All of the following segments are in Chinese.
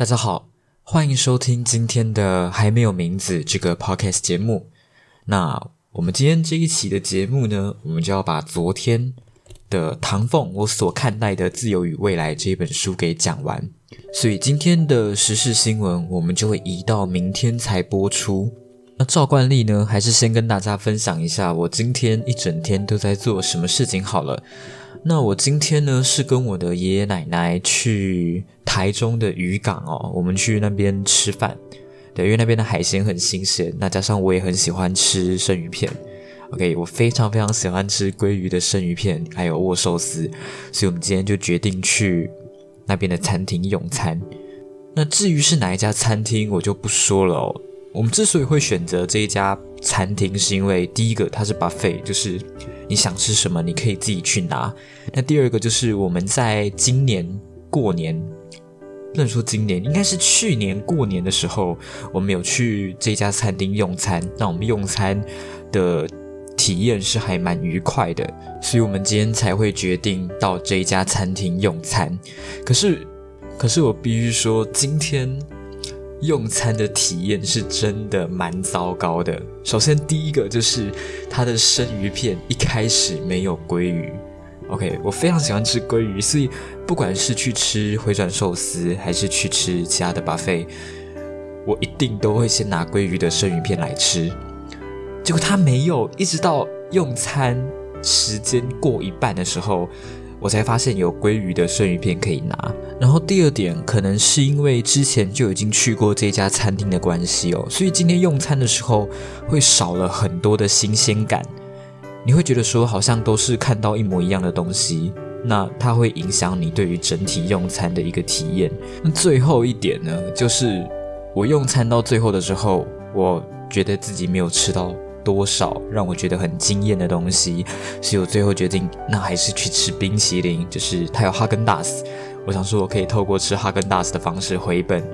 大家好，欢迎收听今天的还没有名字这个 podcast 节目。那我们今天这一期的节目呢，我们就要把昨天的唐凤我所看待的《自由与未来》这一本书给讲完。所以今天的时事新闻，我们就会移到明天才播出。那照惯例呢，还是先跟大家分享一下我今天一整天都在做什么事情好了。那我今天呢是跟我的爷爷奶奶去台中的渔港哦，我们去那边吃饭。对，因为那边的海鲜很新鲜，那加上我也很喜欢吃生鱼片。OK，我非常非常喜欢吃鲑鱼的生鱼片，还有握寿司，所以我们今天就决定去那边的餐厅用餐。那至于是哪一家餐厅，我就不说了哦。我们之所以会选择这一家餐厅，是因为第一个它是 buffet，就是你想吃什么你可以自己去拿。那第二个就是我们在今年过年。不能说今年，应该是去年过年的时候，我们有去这家餐厅用餐。那我们用餐的体验是还蛮愉快的，所以我们今天才会决定到这一家餐厅用餐。可是，可是我必须说，今天用餐的体验是真的蛮糟糕的。首先，第一个就是它的生鱼片一开始没有鲑鱼。OK，我非常喜欢吃鲑鱼，所以不管是去吃回转寿司，还是去吃其他的 buffet，我一定都会先拿鲑鱼的生鱼片来吃。结果他没有，一直到用餐时间过一半的时候，我才发现有鲑鱼的生鱼片可以拿。然后第二点，可能是因为之前就已经去过这家餐厅的关系哦，所以今天用餐的时候会少了很多的新鲜感。你会觉得说好像都是看到一模一样的东西，那它会影响你对于整体用餐的一个体验。那最后一点呢，就是我用餐到最后的时候，我觉得自己没有吃到多少让我觉得很惊艳的东西，所以我最后决定，那还是去吃冰淇淋，就是它有哈根达斯，我想说我可以透过吃哈根达斯的方式回本。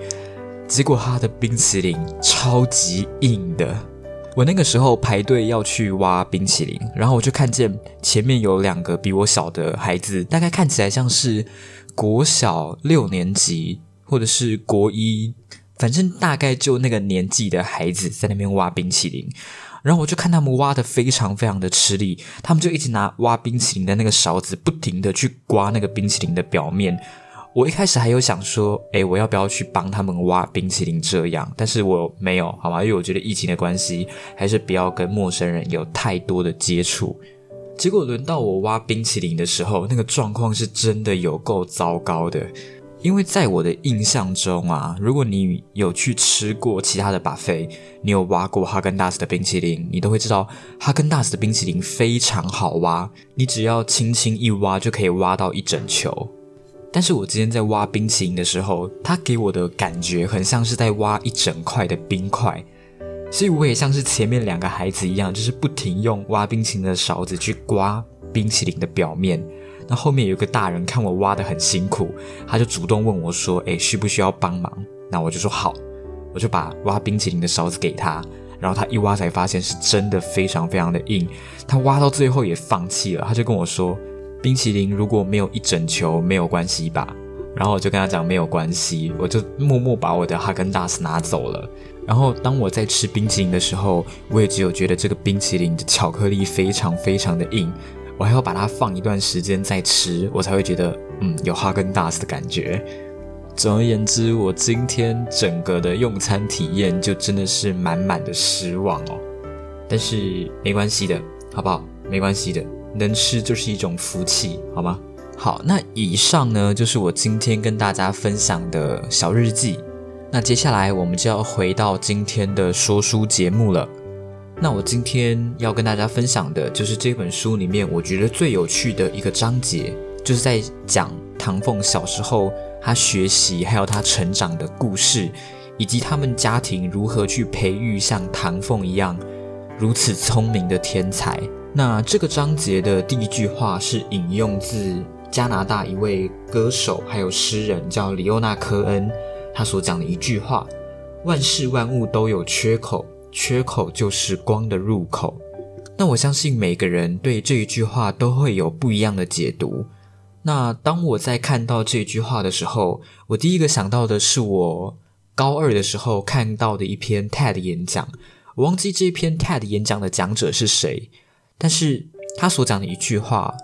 结果它的冰淇淋超级硬的。我那个时候排队要去挖冰淇淋，然后我就看见前面有两个比我小的孩子，大概看起来像是国小六年级或者是国一，反正大概就那个年纪的孩子在那边挖冰淇淋，然后我就看他们挖的非常非常的吃力，他们就一直拿挖冰淇淋的那个勺子不停的去刮那个冰淇淋的表面。我一开始还有想说，哎，我要不要去帮他们挖冰淇淋这样？但是我没有，好吗？因为我觉得疫情的关系，还是不要跟陌生人有太多的接触。结果轮到我挖冰淇淋的时候，那个状况是真的有够糟糕的。因为在我的印象中啊，如果你有去吃过其他的 buffet，你有挖过哈根达斯的冰淇淋，你都会知道哈根达斯的冰淇淋非常好挖，你只要轻轻一挖就可以挖到一整球。但是我今天在挖冰淇淋的时候，它给我的感觉很像是在挖一整块的冰块，所以我也像是前面两个孩子一样，就是不停用挖冰淇淋的勺子去刮冰淇淋的表面。那后面有个大人看我挖的很辛苦，他就主动问我说：“诶，需不需要帮忙？”那我就说好，我就把挖冰淇淋的勺子给他，然后他一挖才发现是真的非常非常的硬，他挖到最后也放弃了，他就跟我说。冰淇淋如果没有一整球没有关系吧，然后我就跟他讲没有关系，我就默默把我的哈根达斯拿走了。然后当我在吃冰淇淋的时候，我也只有觉得这个冰淇淋的巧克力非常非常的硬，我还要把它放一段时间再吃，我才会觉得嗯有哈根达斯的感觉。总而言之，我今天整个的用餐体验就真的是满满的失望哦。但是没关系的，好不好？没关系的。能吃就是一种福气，好吗？好，那以上呢就是我今天跟大家分享的小日记。那接下来我们就要回到今天的说书节目了。那我今天要跟大家分享的就是这本书里面我觉得最有趣的一个章节，就是在讲唐凤小时候他学习还有他成长的故事，以及他们家庭如何去培育像唐凤一样如此聪明的天才。那这个章节的第一句话是引用自加拿大一位歌手还有诗人，叫里欧纳科恩，他所讲的一句话：“万事万物都有缺口，缺口就是光的入口。”那我相信每个人对这一句话都会有不一样的解读。那当我在看到这句话的时候，我第一个想到的是我高二的时候看到的一篇 TED 演讲。我忘记这篇 TED 演讲的讲者是谁，但是他所讲的一句话，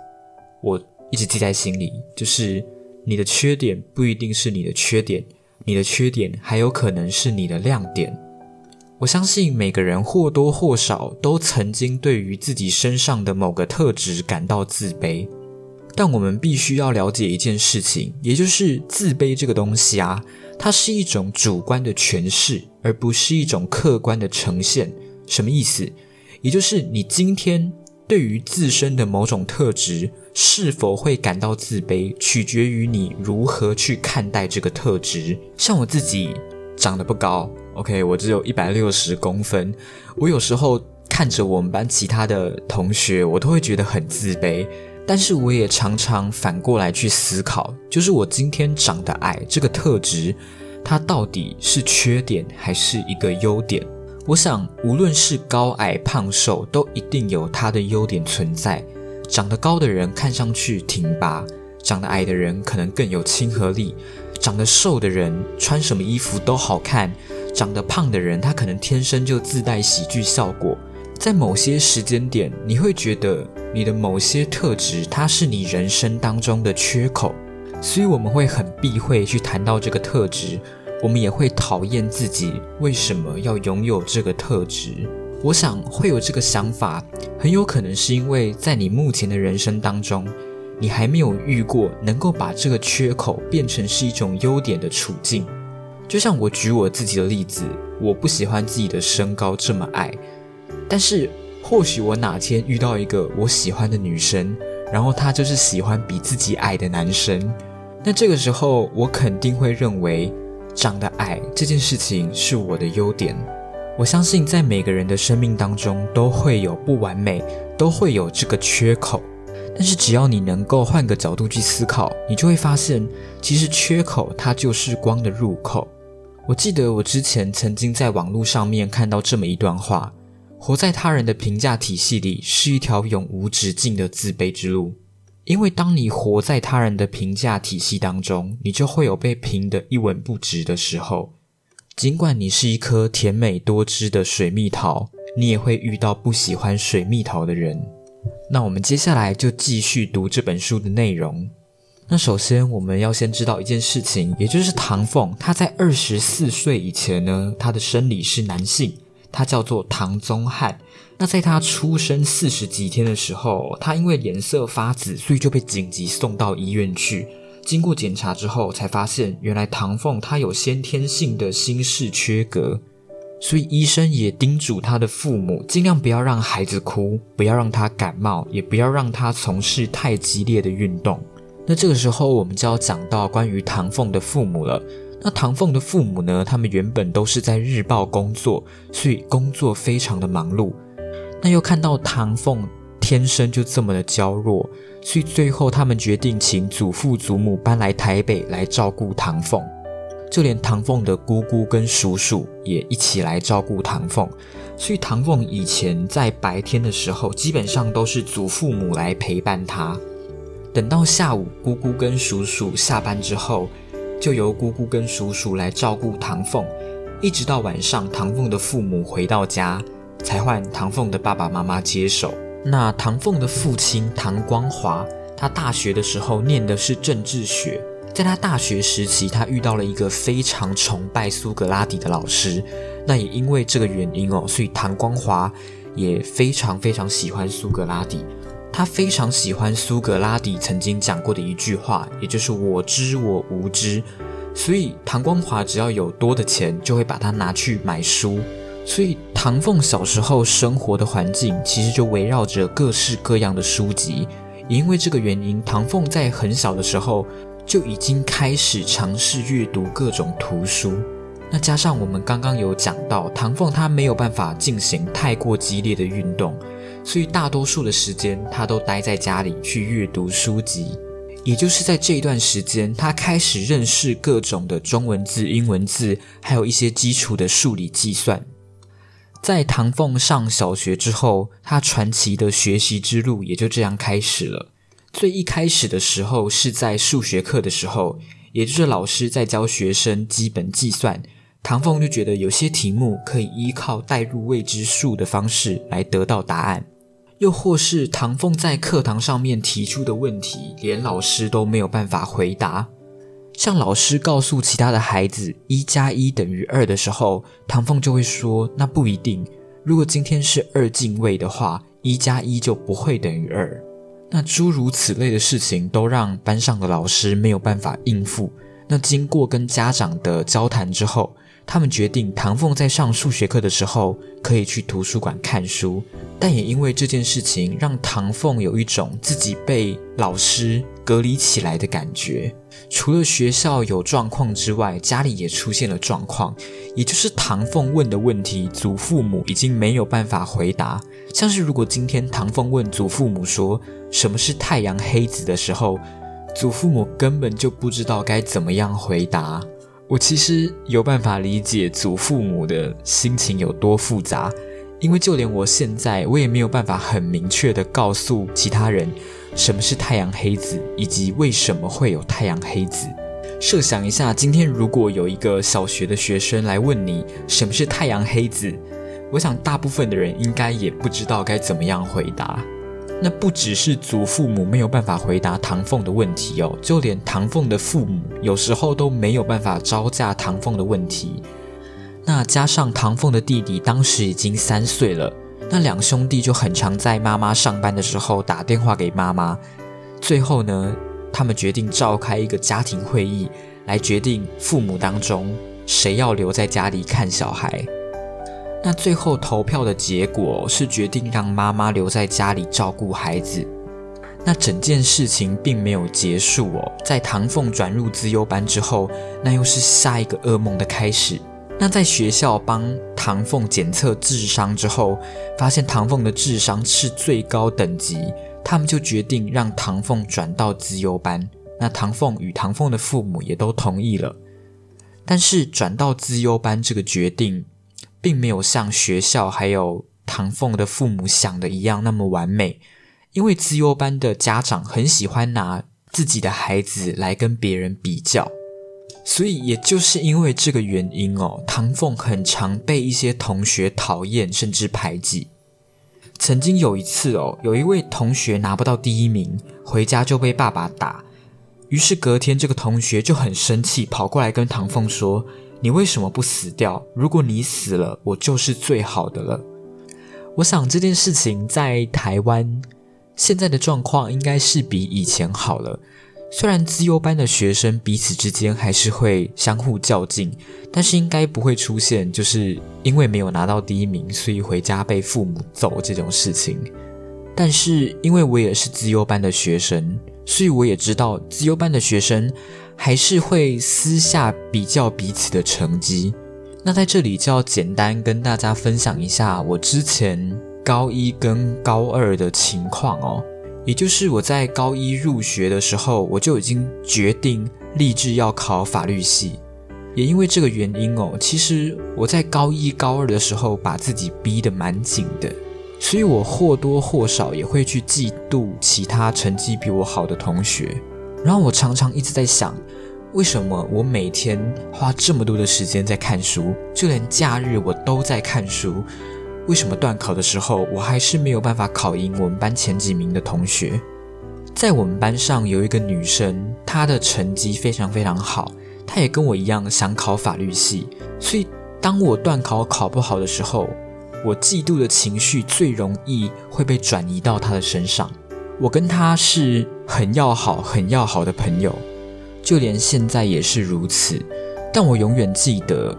我一直记在心里，就是你的缺点不一定是你的缺点，你的缺点还有可能是你的亮点。我相信每个人或多或少都曾经对于自己身上的某个特质感到自卑。但我们必须要了解一件事情，也就是自卑这个东西啊，它是一种主观的诠释，而不是一种客观的呈现。什么意思？也就是你今天对于自身的某种特质是否会感到自卑，取决于你如何去看待这个特质。像我自己长得不高，OK，我只有一百六十公分，我有时候看着我们班其他的同学，我都会觉得很自卑。但是我也常常反过来去思考，就是我今天长得矮这个特质，它到底是缺点还是一个优点？我想，无论是高矮胖瘦，都一定有它的优点存在。长得高的人看上去挺拔，长得矮的人可能更有亲和力；长得瘦的人穿什么衣服都好看，长得胖的人他可能天生就自带喜剧效果。在某些时间点，你会觉得你的某些特质，它是你人生当中的缺口，所以我们会很避讳去谈到这个特质。我们也会讨厌自己为什么要拥有这个特质。我想会有这个想法，很有可能是因为在你目前的人生当中，你还没有遇过能够把这个缺口变成是一种优点的处境。就像我举我自己的例子，我不喜欢自己的身高这么矮。但是，或许我哪天遇到一个我喜欢的女生，然后她就是喜欢比自己矮的男生，那这个时候我肯定会认为长得矮这件事情是我的优点。我相信在每个人的生命当中都会有不完美，都会有这个缺口。但是只要你能够换个角度去思考，你就会发现，其实缺口它就是光的入口。我记得我之前曾经在网络上面看到这么一段话。活在他人的评价体系里是一条永无止境的自卑之路，因为当你活在他人的评价体系当中，你就会有被评得一文不值的时候。尽管你是一颗甜美多汁的水蜜桃，你也会遇到不喜欢水蜜桃的人。那我们接下来就继续读这本书的内容。那首先我们要先知道一件事情，也就是唐凤她在二十四岁以前呢，她的生理是男性。他叫做唐宗翰。那在他出生四十几天的时候，他因为脸色发紫，所以就被紧急送到医院去。经过检查之后，才发现原来唐凤她有先天性的心室缺格，所以医生也叮嘱他的父母尽量不要让孩子哭，不要让他感冒，也不要让他从事太激烈的运动。那这个时候，我们就要讲到关于唐凤的父母了。那唐凤的父母呢？他们原本都是在日报工作，所以工作非常的忙碌。那又看到唐凤天生就这么的娇弱，所以最后他们决定请祖父祖母搬来台北来照顾唐凤，就连唐凤的姑姑跟叔叔也一起来照顾唐凤。所以唐凤以前在白天的时候，基本上都是祖父母来陪伴他。等到下午，姑姑跟叔叔下班之后。就由姑姑跟叔叔来照顾唐凤，一直到晚上，唐凤的父母回到家，才换唐凤的爸爸妈妈接手。那唐凤的父亲唐光华，他大学的时候念的是政治学，在他大学时期，他遇到了一个非常崇拜苏格拉底的老师。那也因为这个原因哦，所以唐光华也非常非常喜欢苏格拉底。他非常喜欢苏格拉底曾经讲过的一句话，也就是“我知我无知”。所以唐光华只要有多的钱，就会把它拿去买书。所以唐凤小时候生活的环境，其实就围绕着各式各样的书籍。也因为这个原因，唐凤在很小的时候就已经开始尝试阅读各种图书。那加上我们刚刚有讲到，唐凤他没有办法进行太过激烈的运动。所以大多数的时间，他都待在家里去阅读书籍。也就是在这一段时间，他开始认识各种的中文字、英文字，还有一些基础的数理计算。在唐凤上小学之后，他传奇的学习之路也就这样开始了。最一开始的时候是在数学课的时候，也就是老师在教学生基本计算，唐凤就觉得有些题目可以依靠代入未知数的方式来得到答案，又或是唐凤在课堂上面提出的问题，连老师都没有办法回答。像老师告诉其他的孩子“一加一等于二”的时候，唐凤就会说：“那不一定。如果今天是二进位的话，一加一就不会等于二。”那诸如此类的事情都让班上的老师没有办法应付。那经过跟家长的交谈之后，他们决定唐凤在上数学课的时候可以去图书馆看书。但也因为这件事情，让唐凤有一种自己被老师隔离起来的感觉。除了学校有状况之外，家里也出现了状况，也就是唐凤问的问题，祖父母已经没有办法回答。像是如果今天唐风问祖父母说什么是太阳黑子的时候，祖父母根本就不知道该怎么样回答。我其实有办法理解祖父母的心情有多复杂，因为就连我现在，我也没有办法很明确的告诉其他人什么是太阳黑子，以及为什么会有太阳黑子。设想一下，今天如果有一个小学的学生来问你什么是太阳黑子。我想，大部分的人应该也不知道该怎么样回答。那不只是祖父母没有办法回答唐凤的问题哦，就连唐凤的父母有时候都没有办法招架唐凤的问题。那加上唐凤的弟弟当时已经三岁了，那两兄弟就很常在妈妈上班的时候打电话给妈妈。最后呢，他们决定召开一个家庭会议，来决定父母当中谁要留在家里看小孩。那最后投票的结果是决定让妈妈留在家里照顾孩子。那整件事情并没有结束哦，在唐凤转入资优班之后，那又是下一个噩梦的开始。那在学校帮唐凤检测智商之后，发现唐凤的智商是最高等级，他们就决定让唐凤转到资优班。那唐凤与唐凤的父母也都同意了，但是转到资优班这个决定。并没有像学校还有唐凤的父母想的一样那么完美，因为资优班的家长很喜欢拿自己的孩子来跟别人比较，所以也就是因为这个原因哦，唐凤很常被一些同学讨厌甚至排挤。曾经有一次哦，有一位同学拿不到第一名，回家就被爸爸打，于是隔天这个同学就很生气，跑过来跟唐凤说。你为什么不死掉？如果你死了，我就是最好的了。我想这件事情在台湾现在的状况应该是比以前好了。虽然自优班的学生彼此之间还是会相互较劲，但是应该不会出现就是因为没有拿到第一名，所以回家被父母揍这种事情。但是因为我也是自优班的学生，所以我也知道自优班的学生。还是会私下比较彼此的成绩。那在这里就要简单跟大家分享一下我之前高一跟高二的情况哦。也就是我在高一入学的时候，我就已经决定立志要考法律系。也因为这个原因哦，其实我在高一高二的时候把自己逼得蛮紧的，所以我或多或少也会去嫉妒其他成绩比我好的同学。然后我常常一直在想，为什么我每天花这么多的时间在看书，就连假日我都在看书，为什么段考的时候我还是没有办法考赢我们班前几名的同学？在我们班上有一个女生，她的成绩非常非常好，她也跟我一样想考法律系，所以当我段考考不好的时候，我嫉妒的情绪最容易会被转移到她的身上。我跟他是很要好、很要好的朋友，就连现在也是如此。但我永远记得，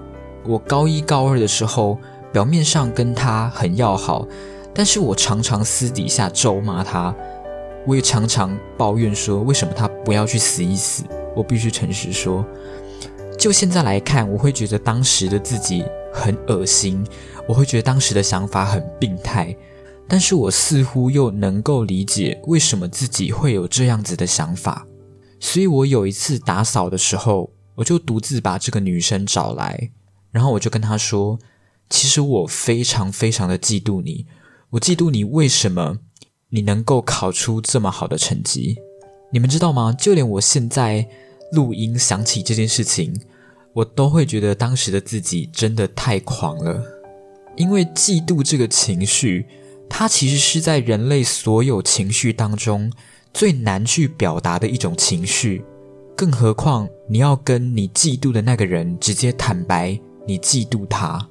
我高一、高二的时候，表面上跟他很要好，但是我常常私底下咒骂他。我也常常抱怨说，为什么他不要去死一死？我必须诚实说，就现在来看，我会觉得当时的自己很恶心，我会觉得当时的想法很病态。但是我似乎又能够理解为什么自己会有这样子的想法，所以我有一次打扫的时候，我就独自把这个女生找来，然后我就跟她说：“其实我非常非常的嫉妒你，我嫉妒你为什么你能够考出这么好的成绩。你们知道吗？就连我现在录音想起这件事情，我都会觉得当时的自己真的太狂了。因为嫉妒这个情绪，它其实是在人类所有情绪当中最难去表达的一种情绪。更何况你要跟你嫉妒的那个人直接坦白你嫉妒他，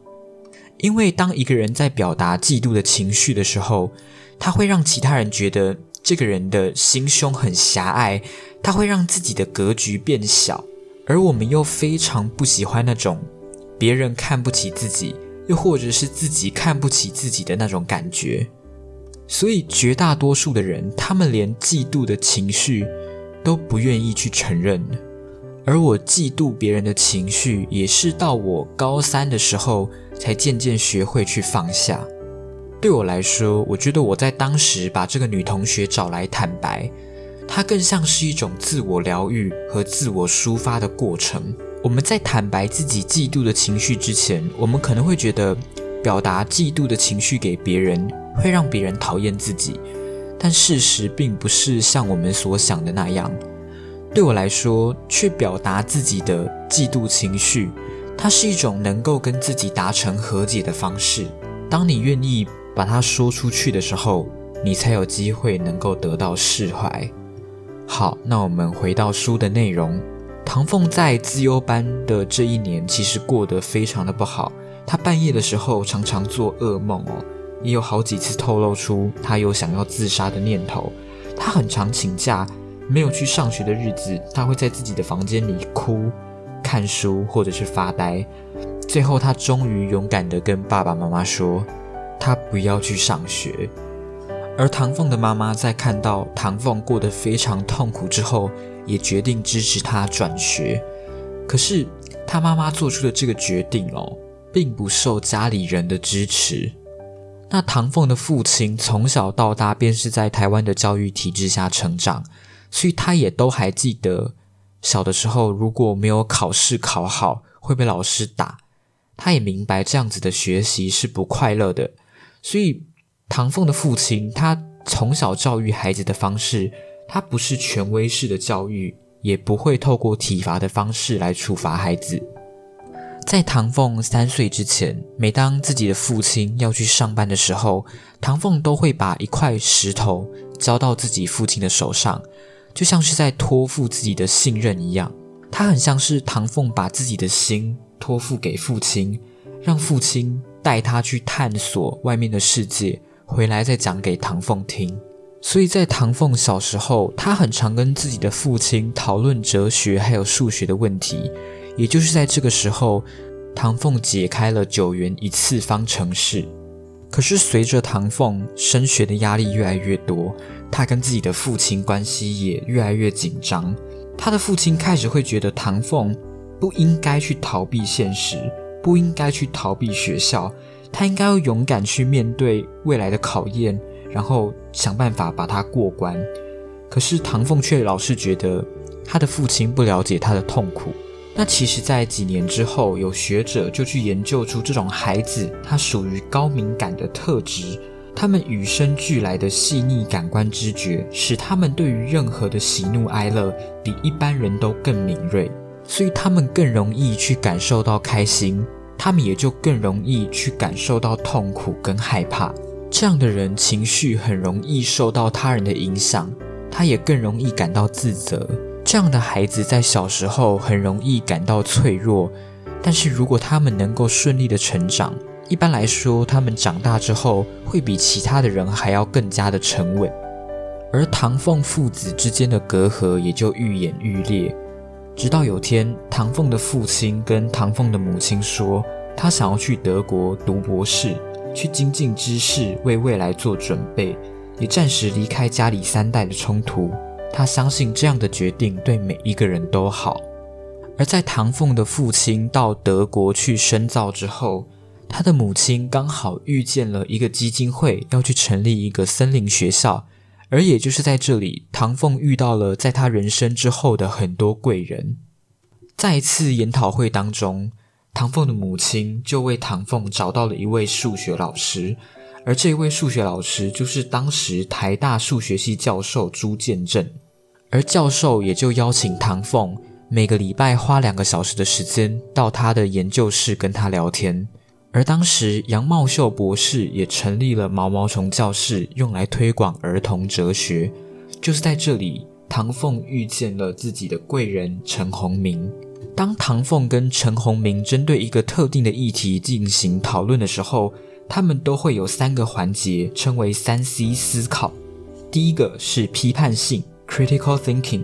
因为当一个人在表达嫉妒的情绪的时候，他会让其他人觉得这个人的心胸很狭隘，他会让自己的格局变小，而我们又非常不喜欢那种别人看不起自己，又或者是自己看不起自己的那种感觉，所以绝大多数的人，他们连嫉妒的情绪。都不愿意去承认，而我嫉妒别人的情绪，也是到我高三的时候才渐渐学会去放下。对我来说，我觉得我在当时把这个女同学找来坦白，它更像是一种自我疗愈和自我抒发的过程。我们在坦白自己嫉妒的情绪之前，我们可能会觉得表达嫉妒的情绪给别人会让别人讨厌自己。但事实并不是像我们所想的那样。对我来说，去表达自己的嫉妒情绪，它是一种能够跟自己达成和解的方式。当你愿意把它说出去的时候，你才有机会能够得到释怀。好，那我们回到书的内容。唐凤在自优班的这一年，其实过得非常的不好。他半夜的时候常常做噩梦哦。也有好几次透露出他有想要自杀的念头。他很常请假，没有去上学的日子，他会在自己的房间里哭、看书或者是发呆。最后，他终于勇敢地跟爸爸妈妈说，他不要去上学。而唐凤的妈妈在看到唐凤过得非常痛苦之后，也决定支持他转学。可是，他妈妈做出的这个决定哦，并不受家里人的支持。那唐凤的父亲从小到大便是在台湾的教育体制下成长，所以他也都还记得小的时候如果没有考试考好会被老师打。他也明白这样子的学习是不快乐的，所以唐凤的父亲他从小教育孩子的方式，他不是权威式的教育，也不会透过体罚的方式来处罚孩子。在唐凤三岁之前，每当自己的父亲要去上班的时候，唐凤都会把一块石头交到自己父亲的手上，就像是在托付自己的信任一样。他很像是唐凤把自己的心托付给父亲，让父亲带他去探索外面的世界，回来再讲给唐凤听。所以在唐凤小时候，他很常跟自己的父亲讨论哲学还有数学的问题。也就是在这个时候，唐凤解开了九元一次方程式。可是随着唐凤升学的压力越来越多，他跟自己的父亲关系也越来越紧张。他的父亲开始会觉得唐凤不应该去逃避现实，不应该去逃避学校，他应该要勇敢去面对未来的考验，然后想办法把它过关。可是唐凤却老是觉得他的父亲不了解他的痛苦。那其实，在几年之后，有学者就去研究出这种孩子，他属于高敏感的特质。他们与生俱来的细腻感官知觉，使他们对于任何的喜怒哀乐比一般人都更敏锐，所以他们更容易去感受到开心，他们也就更容易去感受到痛苦跟害怕。这样的人情绪很容易受到他人的影响，他也更容易感到自责。这样的孩子在小时候很容易感到脆弱，但是如果他们能够顺利的成长，一般来说，他们长大之后会比其他的人还要更加的沉稳。而唐凤父子之间的隔阂也就愈演愈烈，直到有天，唐凤的父亲跟唐凤的母亲说，他想要去德国读博士，去精进知识，为未来做准备，也暂时离开家里三代的冲突。他相信这样的决定对每一个人都好。而在唐凤的父亲到德国去深造之后，他的母亲刚好遇见了一个基金会，要去成立一个森林学校。而也就是在这里，唐凤遇到了在他人生之后的很多贵人。在一次研讨会当中，唐凤的母亲就为唐凤找到了一位数学老师，而这位数学老师就是当时台大数学系教授朱建正，而教授也就邀请唐凤每个礼拜花两个小时的时间到他的研究室跟他聊天。而当时杨茂秀博士也成立了毛毛虫教室，用来推广儿童哲学。就是在这里，唐凤遇见了自己的贵人陈鸿明。当唐凤跟陈鸿明针对一个特定的议题进行讨论的时候，他们都会有三个环节，称为三 C 思考。第一个是批判性 （critical thinking），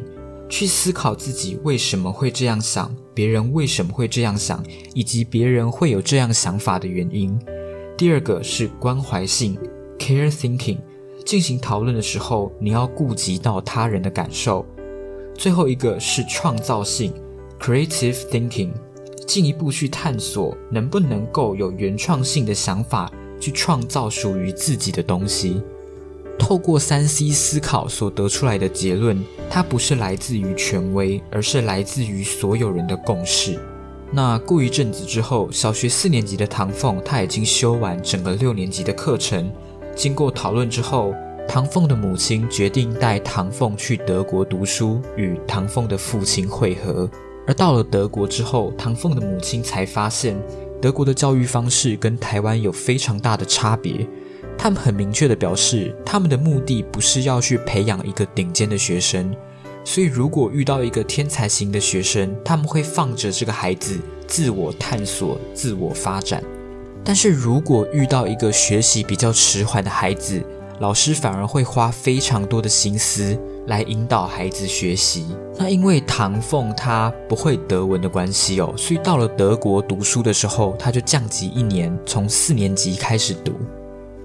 去思考自己为什么会这样想，别人为什么会这样想，以及别人会有这样想法的原因。第二个是关怀性 （care thinking），进行讨论的时候，你要顾及到他人的感受。最后一个是创造性 （creative thinking）。进一步去探索，能不能够有原创性的想法，去创造属于自己的东西。透过三 C 思考所得出来的结论，它不是来自于权威，而是来自于所有人的共识。那过一阵子之后，小学四年级的唐凤，他已经修完整个六年级的课程。经过讨论之后，唐凤的母亲决定带唐凤去德国读书，与唐凤的父亲会合。而到了德国之后，唐凤的母亲才发现，德国的教育方式跟台湾有非常大的差别。他们很明确地表示，他们的目的不是要去培养一个顶尖的学生。所以，如果遇到一个天才型的学生，他们会放着这个孩子自我探索、自我发展。但是如果遇到一个学习比较迟缓的孩子，老师反而会花非常多的心思。来引导孩子学习。那因为唐凤他不会德文的关系哦，所以到了德国读书的时候，他就降级一年，从四年级开始读。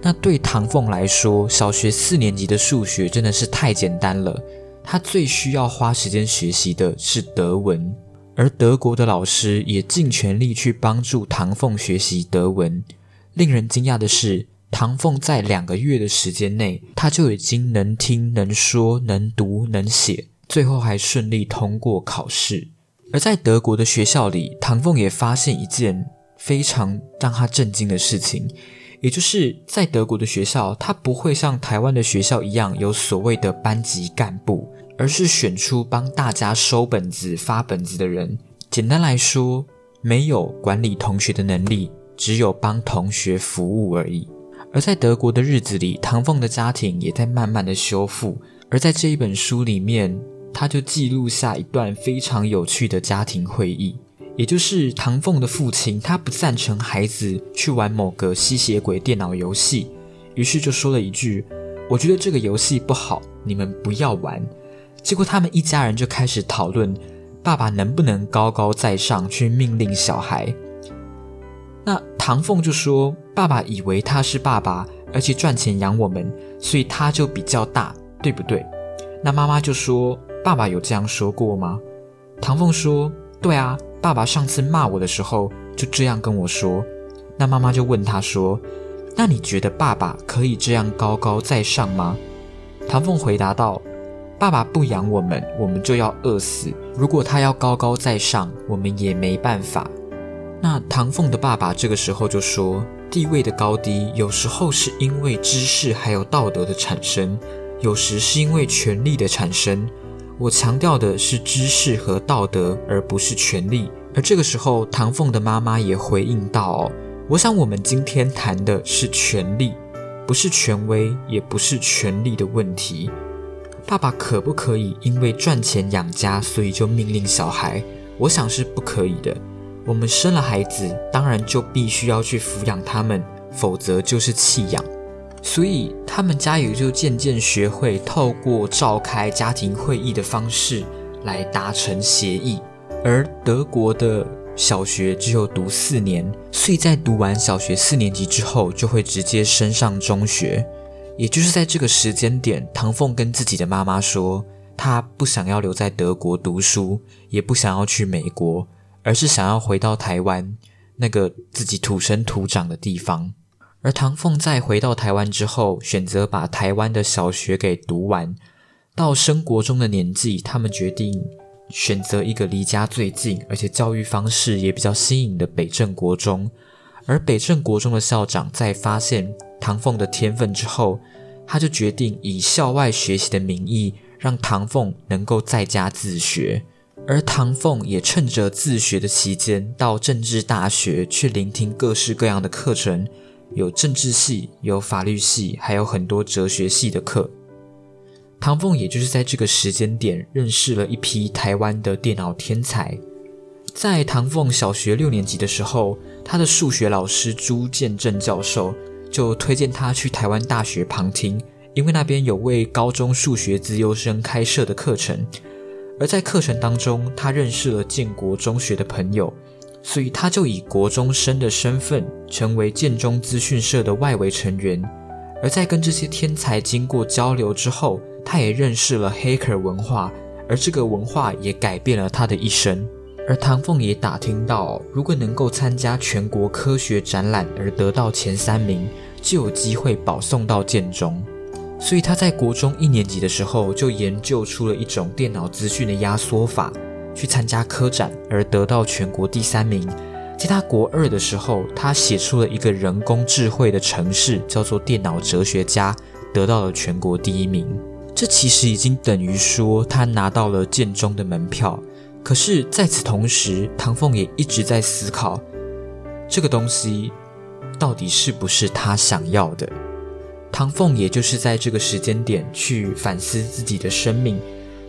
那对唐凤来说，小学四年级的数学真的是太简单了。他最需要花时间学习的是德文，而德国的老师也尽全力去帮助唐凤学习德文。令人惊讶的是。唐凤在两个月的时间内，他就已经能听、能说、能读、能写，最后还顺利通过考试。而在德国的学校里，唐凤也发现一件非常让他震惊的事情，也就是在德国的学校，他不会像台湾的学校一样有所谓的班级干部，而是选出帮大家收本子、发本子的人。简单来说，没有管理同学的能力，只有帮同学服务而已。而在德国的日子里，唐凤的家庭也在慢慢的修复。而在这一本书里面，他就记录下一段非常有趣的家庭会议，也就是唐凤的父亲他不赞成孩子去玩某个吸血鬼电脑游戏，于是就说了一句：“我觉得这个游戏不好，你们不要玩。”结果他们一家人就开始讨论，爸爸能不能高高在上去命令小孩。那唐凤就说：“爸爸以为他是爸爸，而且赚钱养我们，所以他就比较大，对不对？”那妈妈就说：“爸爸有这样说过吗？”唐凤说：“对啊，爸爸上次骂我的时候就这样跟我说。”那妈妈就问他说：“那你觉得爸爸可以这样高高在上吗？”唐凤回答道：“爸爸不养我们，我们就要饿死。如果他要高高在上，我们也没办法。”那唐凤的爸爸这个时候就说：“地位的高低，有时候是因为知识还有道德的产生，有时是因为权力的产生。我强调的是知识和道德，而不是权力。”而这个时候，唐凤的妈妈也回应道：“哦，我想我们今天谈的是权力，不是权威，也不是权力的问题。爸爸可不可以因为赚钱养家，所以就命令小孩？我想是不可以的。”我们生了孩子，当然就必须要去抚养他们，否则就是弃养。所以他们家也就渐渐学会透过召开家庭会议的方式来达成协议。而德国的小学只有读四年，所以在读完小学四年级之后，就会直接升上中学。也就是在这个时间点，唐凤跟自己的妈妈说，她不想要留在德国读书，也不想要去美国。而是想要回到台湾那个自己土生土长的地方。而唐凤在回到台湾之后，选择把台湾的小学给读完。到升国中的年纪，他们决定选择一个离家最近，而且教育方式也比较新颖的北镇国中。而北镇国中的校长在发现唐凤的天分之后，他就决定以校外学习的名义，让唐凤能够在家自学。而唐凤也趁着自学的期间，到政治大学去聆听各式各样的课程，有政治系、有法律系，还有很多哲学系的课。唐凤也就是在这个时间点认识了一批台湾的电脑天才。在唐凤小学六年级的时候，他的数学老师朱建正教授就推荐他去台湾大学旁听，因为那边有为高中数学资优生开设的课程。而在课程当中，他认识了建国中学的朋友，所以他就以国中生的身份成为建中资讯社的外围成员。而在跟这些天才经过交流之后，他也认识了黑客文化，而这个文化也改变了他的一生。而唐凤也打听到，如果能够参加全国科学展览而得到前三名，就有机会保送到建中。所以他在国中一年级的时候就研究出了一种电脑资讯的压缩法，去参加科展而得到全国第三名。在他国二的时候，他写出了一个人工智慧的城市，叫做电脑哲学家，得到了全国第一名。这其实已经等于说他拿到了建中的门票。可是在此同时，唐凤也一直在思考，这个东西到底是不是他想要的。唐凤也就是在这个时间点去反思自己的生命，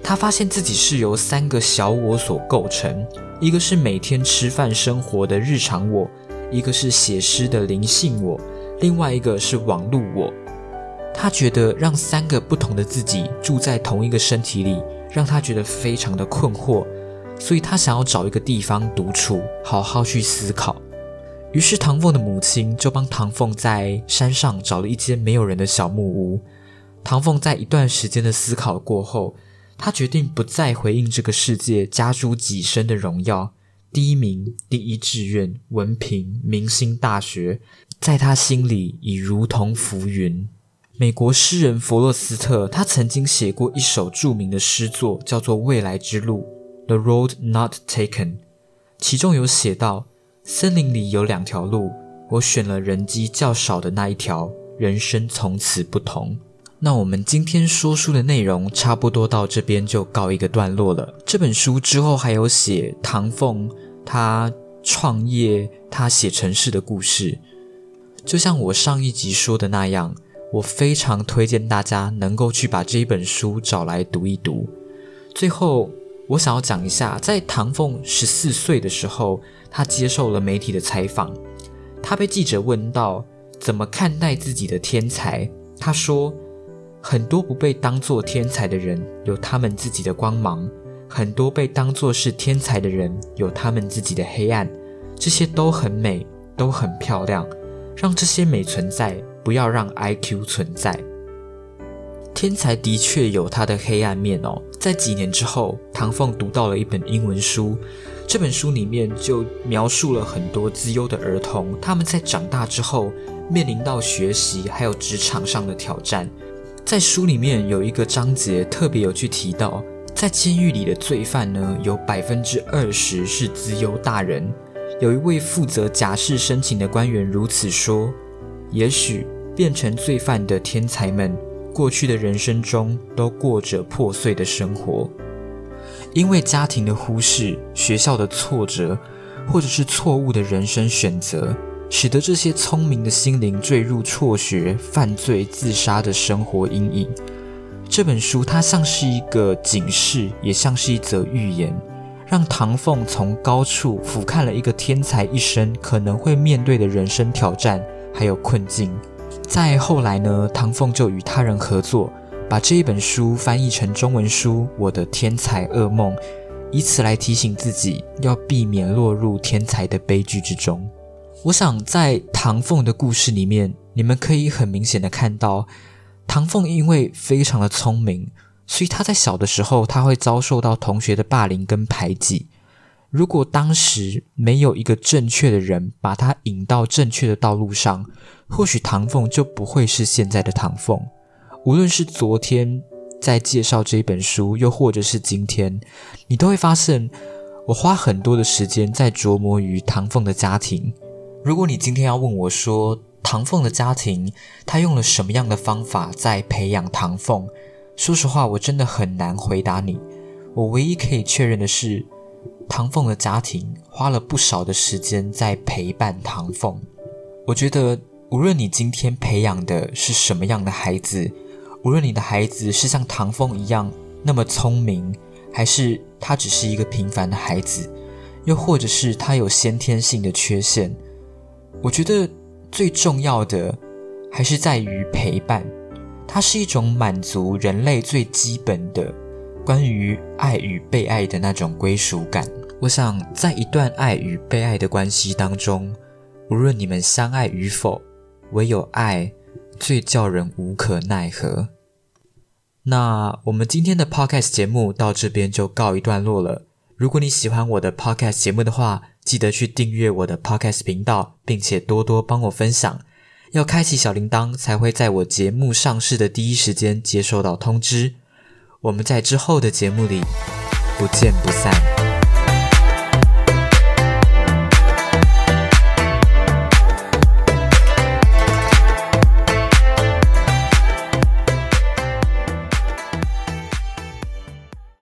他发现自己是由三个小我所构成：一个是每天吃饭生活的日常我，一个是写诗的灵性我，另外一个是网路我。他觉得让三个不同的自己住在同一个身体里，让他觉得非常的困惑，所以他想要找一个地方独处，好好去思考。于是，唐凤的母亲就帮唐凤在山上找了一间没有人的小木屋。唐凤在一段时间的思考过后，他决定不再回应这个世界加诸己身的荣耀。第一名、第一志愿、文凭、明星大学，在他心里已如同浮云。美国诗人弗洛斯特，他曾经写过一首著名的诗作，叫做《未来之路》（The Road Not Taken），其中有写到。森林里有两条路，我选了人迹较少的那一条，人生从此不同。那我们今天说书的内容差不多到这边就告一个段落了。这本书之后还有写唐凤他创业、他写城市的故事。就像我上一集说的那样，我非常推荐大家能够去把这一本书找来读一读。最后，我想要讲一下，在唐凤十四岁的时候。他接受了媒体的采访，他被记者问到怎么看待自己的天才，他说：“很多不被当作天才的人有他们自己的光芒，很多被当作是天才的人有他们自己的黑暗，这些都很美，都很漂亮。让这些美存在，不要让 IQ 存在。天才的确有他的黑暗面哦。”在几年之后，唐凤读到了一本英文书。这本书里面就描述了很多资优的儿童，他们在长大之后面临到学习还有职场上的挑战。在书里面有一个章节特别有去提到，在监狱里的罪犯呢，有百分之二十是资优大人。有一位负责假释申请的官员如此说：“也许变成罪犯的天才们，过去的人生中都过着破碎的生活。”因为家庭的忽视、学校的挫折，或者是错误的人生选择，使得这些聪明的心灵坠入辍学、犯罪、自杀的生活阴影。这本书它像是一个警示，也像是一则寓言，让唐凤从高处俯瞰了一个天才一生可能会面对的人生挑战还有困境。再后来呢，唐凤就与他人合作。把这一本书翻译成中文书《我的天才噩梦》，以此来提醒自己要避免落入天才的悲剧之中。我想在唐凤的故事里面，你们可以很明显的看到，唐凤因为非常的聪明，所以他在小的时候他会遭受到同学的霸凌跟排挤。如果当时没有一个正确的人把他引到正确的道路上，或许唐凤就不会是现在的唐凤。无论是昨天在介绍这一本书，又或者是今天，你都会发现，我花很多的时间在琢磨于唐凤的家庭。如果你今天要问我说，唐凤的家庭他用了什么样的方法在培养唐凤？说实话，我真的很难回答你。我唯一可以确认的是，唐凤的家庭花了不少的时间在陪伴唐凤。我觉得，无论你今天培养的是什么样的孩子，无论你的孩子是像唐凤一样那么聪明，还是他只是一个平凡的孩子，又或者是他有先天性的缺陷，我觉得最重要的还是在于陪伴。它是一种满足人类最基本的关于爱与被爱的那种归属感。我想，在一段爱与被爱的关系当中，无论你们相爱与否，唯有爱最叫人无可奈何。那我们今天的 podcast 节目到这边就告一段落了。如果你喜欢我的 podcast 节目的话，记得去订阅我的 podcast 频道，并且多多帮我分享。要开启小铃铛，才会在我节目上市的第一时间接收到通知。我们在之后的节目里不见不散。